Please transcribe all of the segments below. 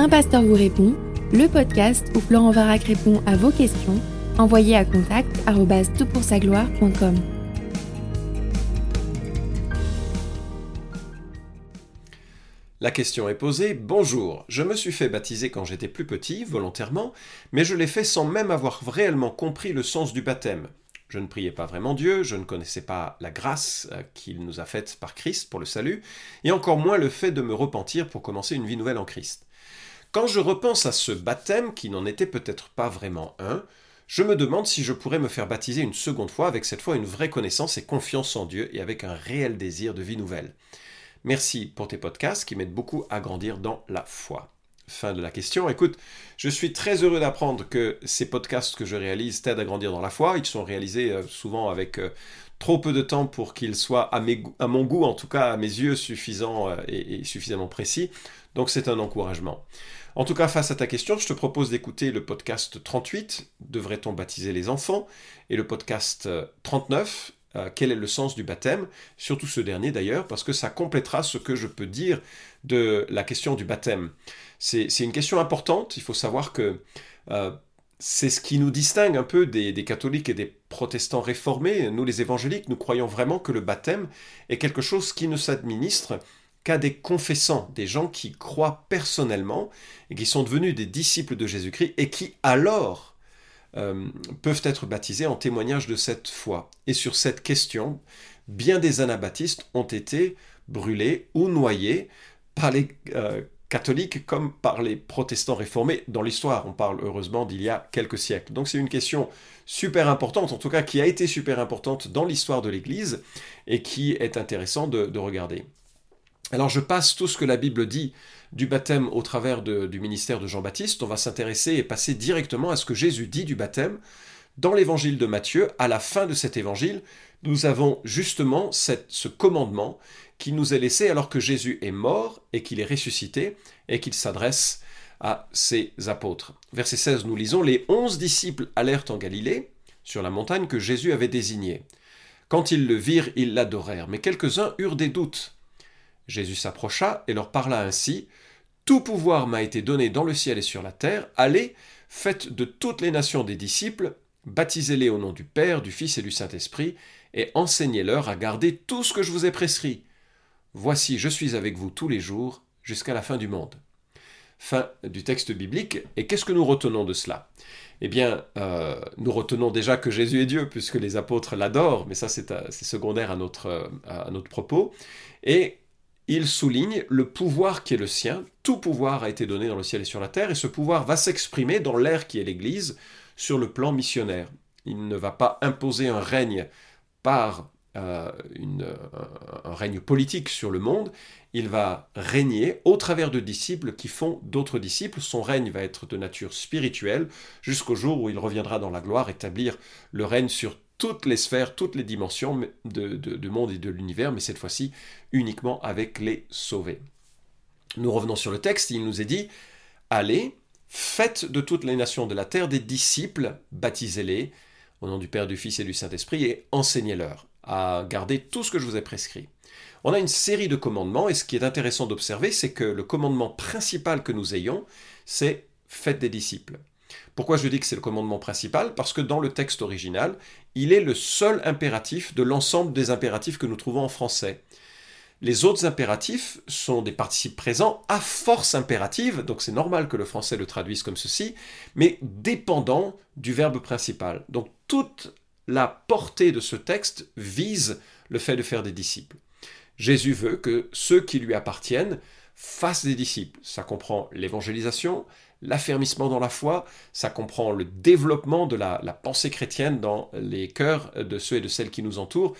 Un pasteur vous répond, le podcast où Florent Varac répond à vos questions, envoyez à contact gloire.com La question est posée, bonjour, je me suis fait baptiser quand j'étais plus petit, volontairement, mais je l'ai fait sans même avoir réellement compris le sens du baptême. Je ne priais pas vraiment Dieu, je ne connaissais pas la grâce euh, qu'il nous a faite par Christ pour le salut, et encore moins le fait de me repentir pour commencer une vie nouvelle en Christ. Quand je repense à ce baptême, qui n'en était peut-être pas vraiment un, je me demande si je pourrais me faire baptiser une seconde fois avec cette fois une vraie connaissance et confiance en Dieu et avec un réel désir de vie nouvelle. Merci pour tes podcasts qui m'aident beaucoup à grandir dans la foi. Fin de la question. Écoute, je suis très heureux d'apprendre que ces podcasts que je réalise t'aident à grandir dans la foi. Ils sont réalisés euh, souvent avec euh, trop peu de temps pour qu'ils soient à, mon goût, en tout cas à mes yeux, suffisants euh, et, suffisamment précis. Donc c'est un encouragement. En tout cas, face à ta question, je te propose d'écouter le podcast 38, Devrait-on baptiser les enfants? Et le podcast 39, quel est le sens du baptême, surtout ce dernier d'ailleurs, parce que ça complétera ce que je peux dire de la question du baptême. C'est une question importante, il faut savoir que euh, c'est ce qui nous distingue un peu des, catholiques et des protestants réformés. Nous les évangéliques, nous croyons vraiment que le baptême est quelque chose qui ne s'administre des confessants, des gens qui croient personnellement et qui sont devenus des disciples de Jésus-Christ et qui alors euh, peuvent être baptisés en témoignage de cette foi. Et sur cette question, bien des anabaptistes ont été brûlés ou noyés par les euh, catholiques comme par les protestants réformés dans l'histoire. On parle heureusement d'il y a quelques siècles. Donc c'est une question super importante, en tout cas qui a été super importante dans l'histoire de l'Église et qui est intéressant de, regarder. Alors je passe tout ce que la Bible dit du baptême au travers du ministère de Jean-Baptiste. On va s'intéresser et passer directement à ce que Jésus dit du baptême dans l'évangile de Matthieu. À la fin de cet évangile, nous avons justement ce commandement qui nous est laissé alors que Jésus est mort et qu'il est ressuscité et qu'il s'adresse à ses apôtres. Verset 16, nous lisons, Les onze disciples allèrent en Galilée, sur la montagne que Jésus avait désignée. Quand ils le virent, ils l'adorèrent, mais quelques-uns eurent des doutes. Jésus s'approcha et leur parla ainsi, Tout pouvoir m'a été donné dans le ciel et sur la terre, allez, faites de toutes les nations des disciples, baptisez-les au nom du Père, du Fils et du Saint-Esprit, et enseignez-leur à garder tout ce que je vous ai prescrit. Voici, je suis avec vous tous les jours jusqu'à la fin du monde. Fin du texte biblique. Et qu'est-ce que nous retenons de cela? Eh bien, euh, nous retenons déjà que Jésus est Dieu, puisque les apôtres l'adorent, mais ça c'est euh, secondaire à notre, à notre propos. Et il souligne le pouvoir qui est le sien. Tout pouvoir a été donné dans le ciel et sur la terre, et ce pouvoir va s'exprimer dans l'air qui est l'Église sur le plan missionnaire. Il ne va pas imposer un règne par euh, un règne politique sur le monde, il va régner au travers de disciples qui font d'autres disciples. Son règne va être de nature spirituelle jusqu'au jour où il reviendra dans la gloire établir le règne sur toutes les sphères, toutes les dimensions de, du monde et de l'univers, mais cette fois-ci uniquement avec les sauvés. Nous revenons sur le texte, il nous est dit, allez, faites de toutes les nations de la terre des disciples, baptisez-les au nom du Père, du Fils et du Saint-Esprit, et enseignez-leur à garder tout ce que je vous ai prescrit. On a une série de commandements et ce qui est intéressant d'observer, c'est que le commandement principal que nous ayons, c'est faites des disciples. Pourquoi je dis que c'est le commandement principal? Parce que dans le texte original, il est le seul impératif de l'ensemble des impératifs que nous trouvons en français. Les autres impératifs sont des participes présents à force impérative, donc c'est normal que le français le traduise comme ceci, mais dépendant du verbe principal. Donc toute la portée de ce texte vise le fait de faire des disciples. Jésus veut que ceux qui lui appartiennent fassent des disciples. Ça comprend l'évangélisation, l'affermissement dans la foi, ça comprend le développement de la, pensée chrétienne dans les cœurs de ceux et de celles qui nous entourent.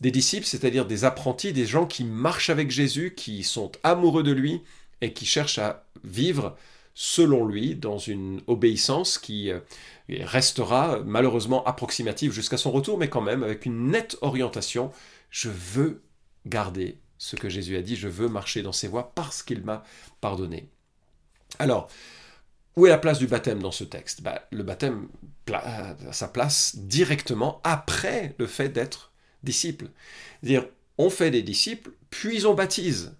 Des disciples, c'est-à-dire des apprentis, des gens qui marchent avec Jésus, qui sont amoureux de lui et qui cherchent à vivre selon lui, dans une obéissance qui euh, restera malheureusement approximative jusqu'à son retour, mais quand même avec une nette orientation. Je veux garder ce que Jésus a dit, je veux marcher dans ses voies parce qu'il m'a pardonné. Alors, où est la place du baptême dans ce texte? Bah, Le baptême a sa place directement après le fait d'être disciple. dire on fait des disciples, puis on baptise.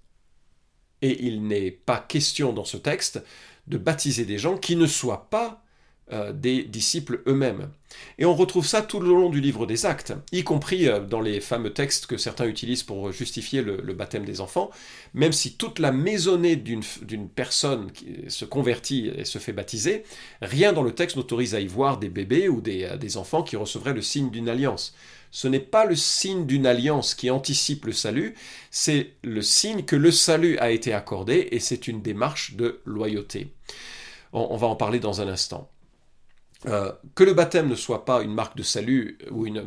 Et il n'est pas question dans ce texte de baptiser des gens qui ne soient pas euh, des disciples eux-mêmes. Et on retrouve ça tout le long du livre des actes, y compris euh, dans les fameux textes que certains utilisent pour justifier le, baptême des enfants, même si toute la maisonnée d'une personne se convertit et se fait baptiser, rien dans le texte n'autorise à y voir des bébés ou euh, des enfants qui recevraient le signe d'une alliance. Ce n'est pas le signe d'une alliance qui anticipe le salut, c'est le signe que le salut a été accordé et c'est une démarche de loyauté. on va en parler dans un instant. Euh, que le baptême ne soit pas une marque de salut ou euh,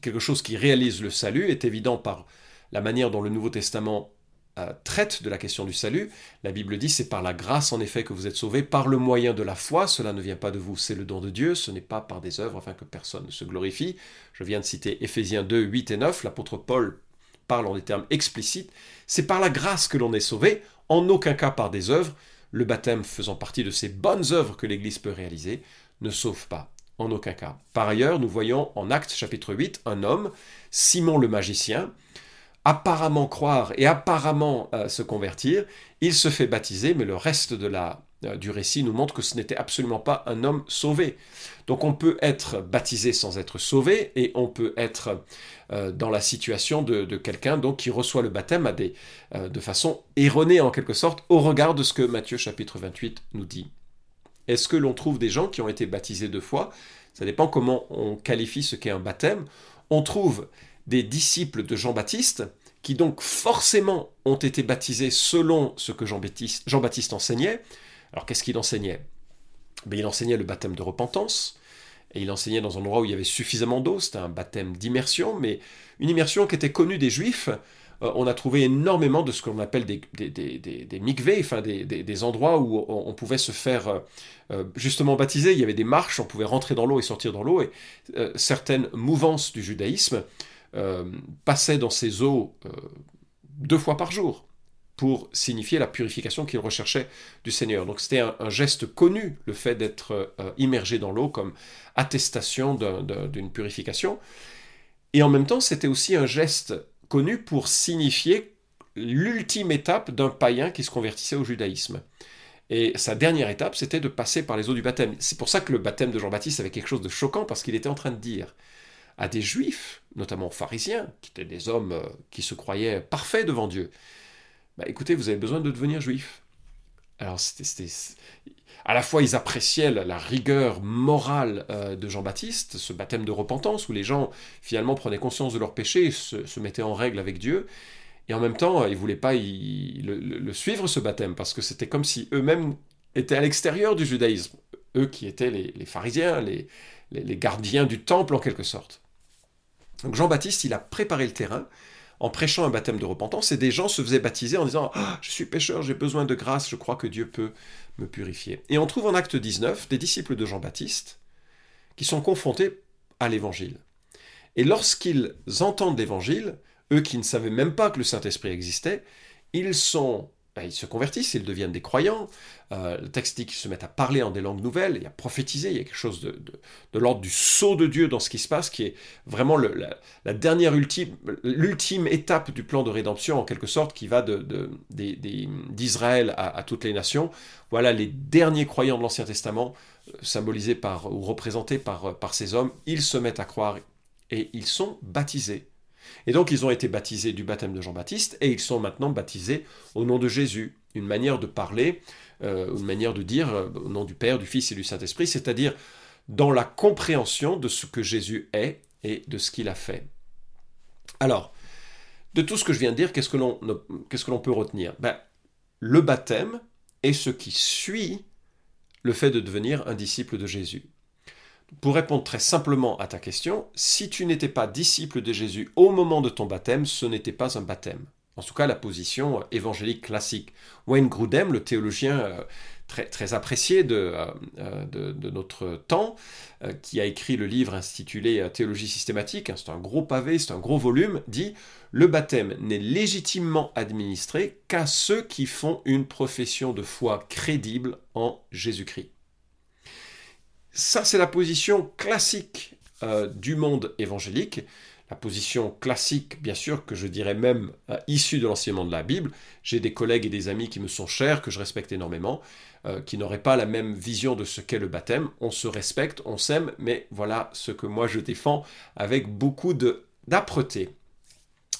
quelque chose qui réalise le salut est évident par la manière dont le Nouveau Testament euh, traite de la question du salut. La Bible dit c'est par la grâce en effet que vous êtes sauvés, par le moyen de la foi, cela ne vient pas de vous, c'est le don de Dieu, ce n'est pas par des œuvres afin que personne ne se glorifie. Je viens de citer Éphésiens 2, 8 et 9, l'apôtre Paul parle en des termes explicites, c'est par la grâce que l'on est sauvé, en aucun cas par des œuvres, le baptême faisant partie de ces bonnes œuvres que l'Église peut réaliser, ne sauve pas, en aucun cas. Par ailleurs, nous voyons en Actes chapitre 8 un homme, Simon le magicien, apparemment croire et apparemment euh, se convertir, il se fait baptiser, mais le reste de la, du récit nous montre que ce n'était absolument pas un homme sauvé. Donc on peut être baptisé sans être sauvé et on peut être euh, dans la situation de, quelqu'un donc qui reçoit le baptême euh, de façon erronée en quelque sorte au regard de ce que Matthieu chapitre 28 nous dit. Est-ce que l'on trouve des gens qui ont été baptisés deux fois? Ça dépend comment on qualifie ce qu'est un baptême. On trouve des disciples de Jean-Baptiste qui donc forcément ont été baptisés selon ce que Jean-Baptiste Jean enseignait, alors qu'est-ce qu'il enseignait? Ben, Il enseignait le baptême de repentance, et il enseignait dans un endroit où il y avait suffisamment d'eau, c'était un baptême d'immersion, mais une immersion qui était connue des juifs. Euh, on a trouvé énormément de ce qu'on appelle des, des, des, des mikveh, enfin des, endroits où on, pouvait se faire euh, euh, justement baptiser. Il y avait des marches, on pouvait rentrer dans l'eau et sortir dans l'eau, et certaines mouvances du judaïsme passaient dans ces eaux deux fois par jour pour signifier la purification qu'il recherchait du Seigneur. Donc c'était un, geste connu, le fait d'être euh, immergé dans l'eau comme attestation d'une purification. Et en même temps, c'était aussi un geste connu pour signifier l'ultime étape d'un païen qui se convertissait au judaïsme. Et sa dernière étape, c'était de passer par les eaux du baptême. C'est pour ça que le baptême de Jean-Baptiste avait quelque chose de choquant, parce qu'il était en train de dire à des juifs, notamment aux pharisiens, qui étaient des hommes euh, qui se croyaient parfaits devant Dieu, bah, écoutez, vous avez besoin de devenir juif. Alors, à la fois, ils appréciaient la, rigueur morale euh, de Jean-Baptiste, ce baptême de repentance, où les gens, finalement, prenaient conscience de leurs péchés et se, mettaient en règle avec Dieu. Et en même temps, ils ne voulaient pas le, suivre, ce baptême, parce que c'était comme si eux-mêmes étaient à l'extérieur du judaïsme. Eux qui étaient les, pharisiens, les, les gardiens du temple, en quelque sorte. Donc Jean-Baptiste, il a préparé le terrain en prêchant un baptême de repentance, et des gens se faisaient baptiser en disant ah, Je suis pécheur, j'ai besoin de grâce, je crois que Dieu peut me purifier. Et on trouve en acte 19 des disciples de Jean-Baptiste qui sont confrontés à l'évangile. Et lorsqu'ils entendent l'évangile, eux qui ne savaient même pas que le Saint-Esprit existait, ils sont ben, ils se convertissent, ils deviennent des croyants. Euh, le texte dit qu'ils se mettent à parler en des langues nouvelles, il y a prophétisé, il y a quelque chose de, l'ordre du sceau de Dieu dans ce qui se passe, qui est vraiment la, dernière ultime, l'ultime étape du plan de rédemption, en quelque sorte, qui va d'Israël à, toutes les nations. Voilà les derniers croyants de l'Ancien Testament, euh, symbolisés par, ou représentés par ces hommes, ils se mettent à croire et ils sont baptisés et donc ils ont été baptisés du baptême de Jean-Baptiste et ils sont maintenant baptisés au nom de Jésus. Une manière de parler, euh, une manière de dire euh, au nom du Père, du Fils et du Saint-Esprit, c'est-à-dire dans la compréhension de ce que Jésus est et de ce qu'il a fait. Alors, de tout ce que je viens de dire, qu'est-ce que l'on, peut retenir? Ben, Le baptême est ce qui suit le fait de devenir un disciple de Jésus. Pour répondre très simplement à ta question, si tu n'étais pas disciple de Jésus au moment de ton baptême, ce n'était pas un baptême. En tout cas, la position évangélique classique. Wayne Grudem, le théologien euh, très, apprécié de, euh, de, notre temps, euh, qui a écrit le livre intitulé Théologie systématique, hein, c'est un gros pavé, c'est un gros volume, dit Le baptême n'est légitimement administré qu'à ceux qui font une profession de foi crédible en Jésus-Christ. Ça, c'est la position classique euh, du monde évangélique. la position classique, bien sûr, que je dirais même euh, issue de l'enseignement de la Bible. J'ai des collègues et des amis qui me sont chers, que je respecte énormément, euh, qui n'auraient pas la même vision de ce qu'est le baptême. On se respecte, on s'aime, mais voilà ce que moi je défends avec beaucoup d'âpreté.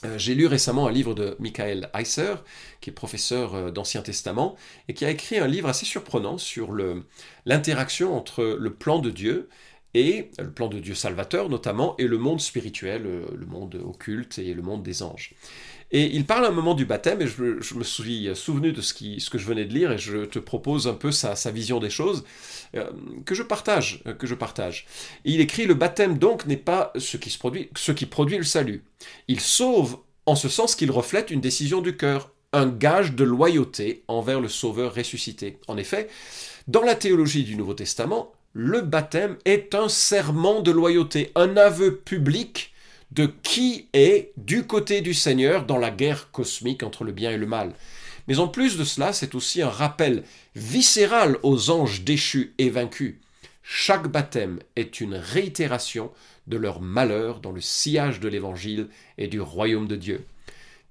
Euh, j'ai lu récemment un livre de Michael Heiser, qui est professeur d'Ancien Testament, et qui a écrit un livre assez surprenant sur l'interaction entre le plan de Dieu et le plan de Dieu salvateur notamment, et le monde spirituel, euh, le monde occulte et le monde des anges. Et il parle un moment du baptême, et je, me suis souvenu de ce, que je venais de lire, et je te propose un peu sa, vision des choses, euh, que je partage. Euh, que je partage. il écrit, le baptême donc n'est pas ce qui, se produit, ce qui produit le salut. Il sauve en ce sens qu'il reflète une décision du cœur, un gage de loyauté envers le Sauveur ressuscité. En effet, dans la théologie du Nouveau Testament, le baptême est un serment de loyauté, un aveu public de qui est du côté du Seigneur dans la guerre cosmique entre le bien et le mal. Mais en plus de cela, c'est aussi un rappel viscéral aux anges déchus et vaincus. Chaque baptême est une réitération de leur malheur dans le sillage de l'Évangile et du royaume de Dieu.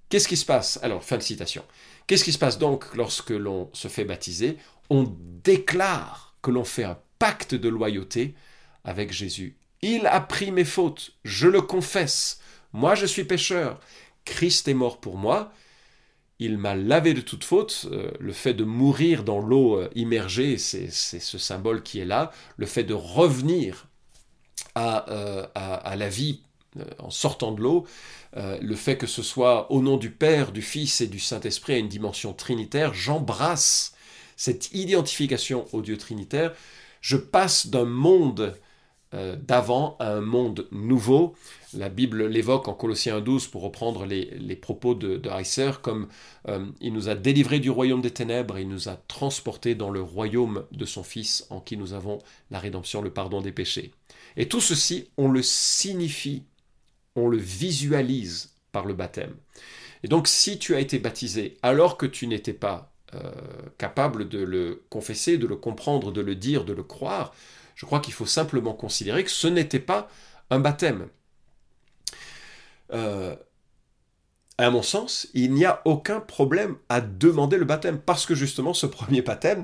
Qu'est-ce qui se passe? Alors, fin de citation. Qu'est-ce qui se passe donc lorsque l'on se fait baptiser? On déclare que l'on fait un pacte de loyauté avec Jésus. Il a pris mes fautes, je le confesse. Moi je suis pécheur. Christ est mort pour moi. Il m'a lavé de toute faute. Euh, le fait de mourir dans l'eau euh, immergée, c'est ce symbole qui est là. Le fait de revenir à, euh, à, la vie en sortant de l'eau, le fait que ce soit au nom du Père, du Fils et du Saint-Esprit à une dimension trinitaire, j'embrasse cette identification au Dieu trinitaire je passe d'un monde euh, d'avant à un monde nouveau. La Bible l'évoque en Colossiens 12 pour reprendre les, propos de, de Heiser comme euh, il nous a délivrés du royaume des ténèbres et il nous a transportés dans le royaume de son Fils en qui nous avons la rédemption, le pardon des péchés. Et tout ceci, on le signifie, on le visualise par le baptême. Et donc si tu as été baptisé alors que tu n'étais pas euh, capable de le confesser, de le comprendre, de le dire, de le croire. Je crois qu'il faut simplement considérer que ce n'était pas un baptême. Euh, à mon sens, il n'y a aucun problème à demander le baptême, parce que justement ce premier baptême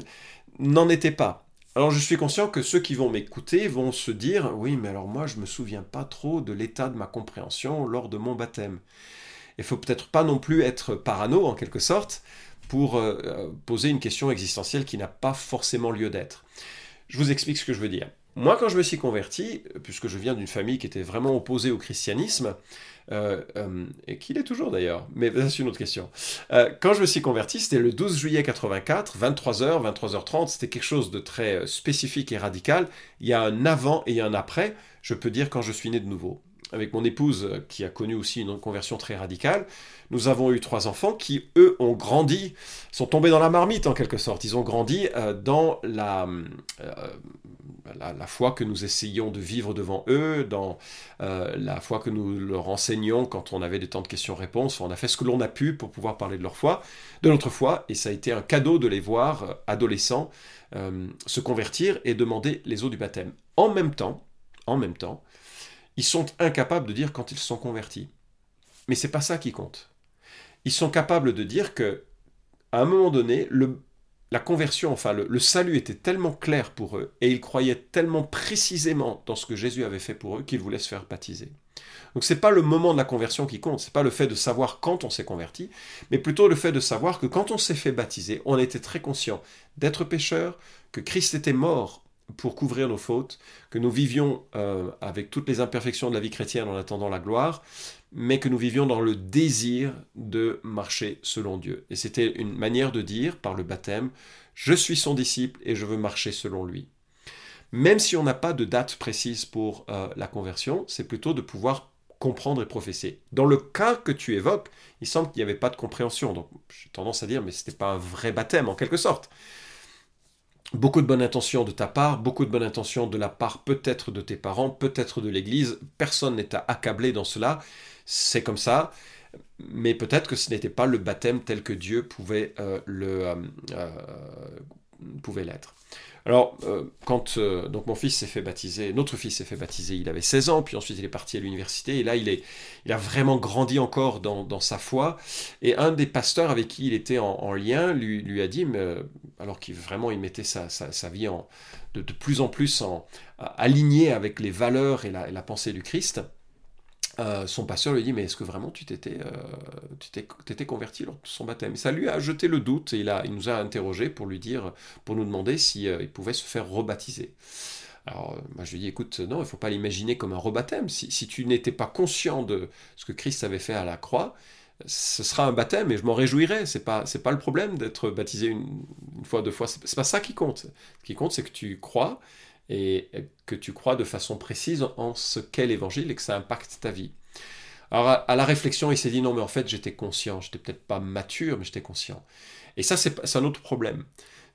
n'en était pas. Alors je suis conscient que ceux qui vont m'écouter vont se dire, oui, mais alors moi je ne me souviens pas trop de l'état de ma compréhension lors de mon baptême. Il faut peut-être pas non plus être parano en quelque sorte, pour euh, poser une question existentielle qui n'a pas forcément lieu d'être. Je vous explique ce que je veux dire. Moi, quand je me suis converti, puisque je viens d'une famille qui était vraiment opposée au christianisme, euh, et qui l'est toujours d'ailleurs, mais c'est une autre question. quand je me suis converti, c'était le 12 juillet 84, 23h, 23h30, c'était quelque chose de très spécifique et radical. Il y a un avant et un après, je peux dire quand je suis né de nouveau avec mon épouse euh, qui a connu aussi une conversion très radicale, nous avons eu trois enfants qui, eux, ont grandi, sont tombés dans la marmite en quelque sorte. Ils ont grandi euh, dans la, euh, la, foi que nous essayions de vivre devant eux, dans la foi que nous leur enseignions quand on avait des temps de questions-réponses. On a fait ce que l'on a pu pour pouvoir parler de leur foi, de notre foi, et ça a été un cadeau de les voir, adolescents, se convertir et demander les eaux du baptême. En même temps, en même temps, ils sont incapables de dire quand ils sont convertis. Mais c'est pas ça qui compte. Ils sont capables de dire que, à un moment donné, le, la conversion, enfin le, salut était tellement clair pour eux et ils croyaient tellement précisément dans ce que Jésus avait fait pour eux qu'ils voulaient se faire baptiser. Donc c'est pas le moment de la conversion qui compte, c'est pas le fait de savoir quand on s'est converti, mais plutôt le fait de savoir que quand on s'est fait baptiser, on était très conscient d'être pécheur, que Christ était mort pour couvrir nos fautes, que nous vivions euh, avec toutes les imperfections de la vie chrétienne en attendant la gloire, mais que nous vivions dans le désir de marcher selon Dieu. Et c'était une manière de dire, par le baptême, je suis son disciple et je veux marcher selon lui. Même si on n'a pas de date précise pour euh, la conversion, c'est plutôt de pouvoir comprendre et professer. Dans le cas que tu évoques, il semble qu'il n'y avait pas de compréhension. Donc j'ai tendance à dire, mais ce n'était pas un vrai baptême en quelque sorte beaucoup de bonnes intentions de ta part, beaucoup de bonnes intentions de la part peut-être de tes parents, peut-être de l'Église. Personne n'est accablé dans cela. C'est comme ça. Mais peut-être que ce n'était pas le baptême tel que Dieu pouvait euh, le, euh, euh, pouvait l'être. Alors, euh, quand euh, donc mon fils s'est fait baptiser, notre fils s'est fait baptiser, il avait 16 ans, puis ensuite il est parti à l'université, et là il, est, il a vraiment grandi encore dans, sa foi. Et un des pasteurs avec qui il était en, lien lui, lui, a dit, mais, alors qu'il vraiment il mettait sa, sa, vie en, de, plus en plus en, aligné avec les valeurs et la, et la pensée du Christ, euh, son pasteur lui dit mais est-ce que vraiment tu t'étais euh, converti lors de son baptême? Ça lui a jeté le doute et il, a, il nous a interrogé pour lui dire pour nous demander si euh, il pouvait se faire rebaptiser. Alors moi je lui dis écoute non il faut pas l'imaginer comme un rebaptême. Si, si tu n'étais pas conscient de ce que Christ avait fait à la croix ce sera un baptême et je m'en réjouirais. C'est pas c'est pas le problème d'être baptisé une, une, fois deux fois. C'est pas ça qui compte. Ce qui compte c'est que tu crois et que tu crois de façon précise en ce qu'est l'évangile et que ça impacte ta vie. Alors à la réflexion, il s'est dit non mais en fait j'étais conscient, j'étais peut-être pas mature mais j'étais conscient. Et ça c'est un autre problème.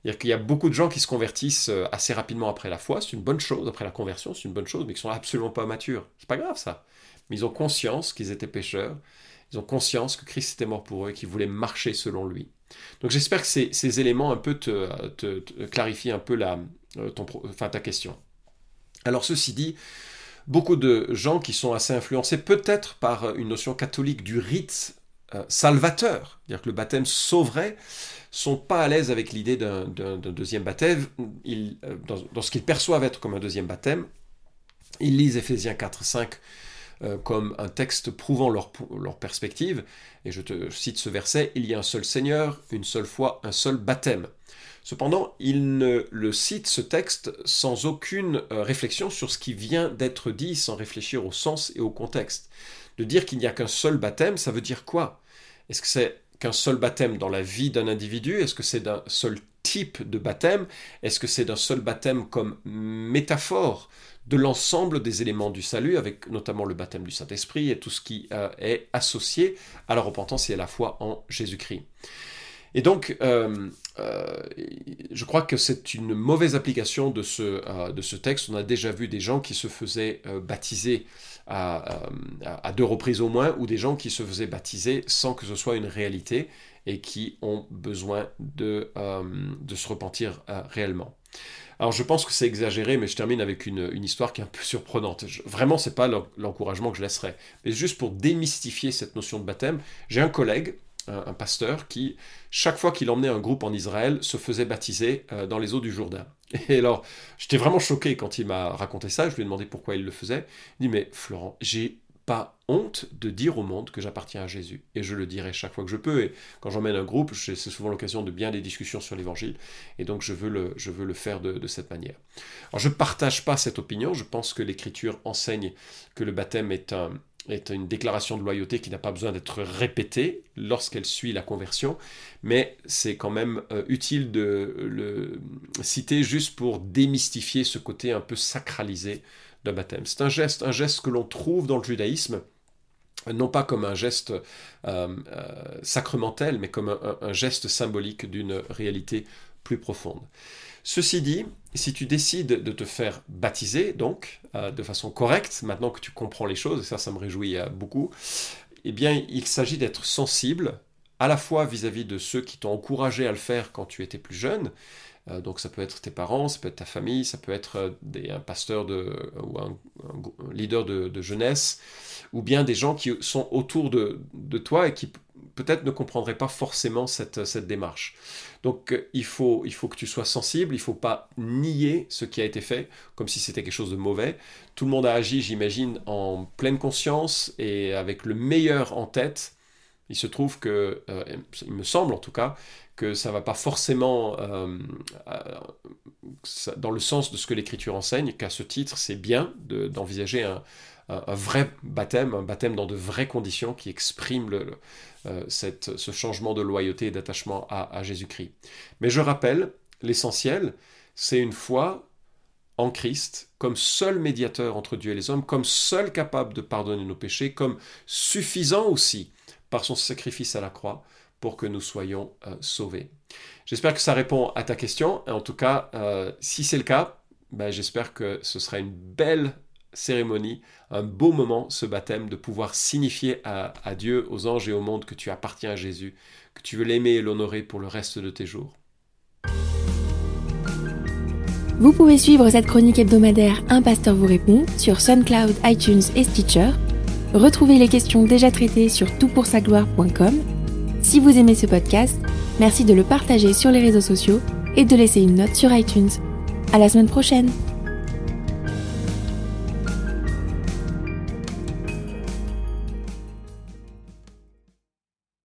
C'est-à-dire qu'il y a beaucoup de gens qui se convertissent euh, assez rapidement après la foi, c'est une bonne chose, après la conversion, c'est une bonne chose, mais qui sont absolument pas matures. C'est pas grave ça. Mais ils ont conscience qu'ils étaient pécheurs, ils ont conscience que Christ était mort pour eux et qu'ils voulaient marcher selon lui. Donc j'espère que ces, éléments un peu te, te clarifient un peu la, enfin, ta question. Alors ceci dit, beaucoup de gens qui sont assez influencés peut-être par une notion catholique du rite euh, salvateur, c'est-à-dire que le baptême sauverait, sont pas à l'aise avec l'idée d'un deuxième baptême, euh, dans, ce qu'ils perçoivent être comme un deuxième baptême. Ils lisent Ephésiens 4, 5 comme un texte prouvant leur perspective, et je te cite ce verset, il y a un seul Seigneur, une seule foi, un seul baptême. Cependant, il ne le cite, ce texte, sans aucune euh, réflexion sur ce qui vient d'être dit, sans réfléchir au sens et au contexte. De dire qu'il n'y a qu'un seul baptême, ça veut dire quoi? Est-ce que c'est qu'un seul baptême dans la vie d'un individu? Est-ce que c'est d'un seul type de baptême? Est-ce que c'est d'un seul baptême comme métaphore de l'ensemble des éléments du salut, avec notamment le baptême du Saint-Esprit et tout ce qui euh, est associé à la repentance et à la foi en Jésus-Christ? Et donc, euh, euh, je crois que c'est une mauvaise application de ce, euh, de ce texte. On a déjà vu des gens qui se faisaient baptiser à, à, deux reprises au moins, ou des gens qui se faisaient baptiser sans que ce soit une réalité et qui ont besoin de, de se repentir réellement. Alors je pense que c'est exagéré, mais je termine avec une, une, histoire qui est un peu surprenante. Je, vraiment, c'est pas l'encouragement que je laisserai, mais juste pour démystifier cette notion de baptême. J'ai un collègue un, pasteur qui, chaque fois qu'il emmenait un groupe en Israël, se faisait baptiser euh, dans les eaux du Jourdain. Et alors, j'étais vraiment choqué quand il m'a raconté ça, je lui ai demandé pourquoi il le faisait. Il dit, mais Florent, j'ai pas honte de dire au monde que j'appartiens à Jésus. Et je le dirai chaque fois que je peux. Et quand j'emmène un groupe, c'est souvent l'occasion de bien des discussions sur l'évangile. Et donc je veux le, faire de, de cette manière. Alors je ne partage pas cette opinion. Je pense que l'Écriture enseigne que le baptême est un, est une déclaration de loyauté qui n'a pas besoin d'être répétée lorsqu'elle suit la conversion, mais c'est quand même euh, utile de le citer juste pour démystifier ce côté un peu sacralisé d'un baptême. C'est un geste, un geste que l'on trouve dans le judaïsme, non pas comme un geste euh, euh, sacramentel, mais comme un geste symbolique d'une réalité plus profonde. Ceci dit, si tu décides de te faire baptiser, donc, euh, de façon correcte, maintenant que tu comprends les choses, et ça, ça me réjouit euh, beaucoup, eh bien, il s'agit d'être sensible à la fois vis-à-vis de ceux qui t'ont encouragé à le faire quand tu étais plus jeune, euh, donc ça peut être tes parents, ça peut être ta famille, ça peut être un pasteur ou un, leader de, jeunesse, ou bien des gens qui sont autour de, toi et qui peut-être ne comprendraient pas forcément cette démarche. Donc euh, il faut, il faut que tu sois sensible, il ne faut pas nier ce qui a été fait comme si c'était quelque chose de mauvais. Tout le monde a agi, j'imagine, en pleine conscience et avec le meilleur en tête. Il se trouve que, euh, il me semble en tout cas, que ça ne va pas forcément euh, dans le sens de ce que l'Écriture enseigne, qu'à ce titre, c'est bien d'envisager un, un, vrai baptême, un baptême dans de vraies conditions qui exprime euh, ce changement de loyauté et d'attachement à, Jésus-Christ. Mais je rappelle, l'essentiel, c'est une foi en Christ comme seul médiateur entre Dieu et les hommes, comme seul capable de pardonner nos péchés, comme suffisant aussi par son sacrifice à la croix pour que nous soyons euh, sauvés. J'espère que ça répond à ta question. En tout cas, euh, si c'est le cas, ben, j'espère que ce sera une belle cérémonie, un beau moment, ce baptême, de pouvoir signifier à, Dieu, aux anges et au monde que tu appartiens à Jésus, que tu veux l'aimer et l'honorer pour le reste de tes jours. Vous pouvez suivre cette chronique hebdomadaire Un pasteur vous répond sur SoundCloud, iTunes et Stitcher. Retrouvez les questions déjà traitées sur toutpoursagloire.com. Si vous aimez ce podcast, merci de le partager sur les réseaux sociaux et de laisser une note sur iTunes. À la semaine prochaine!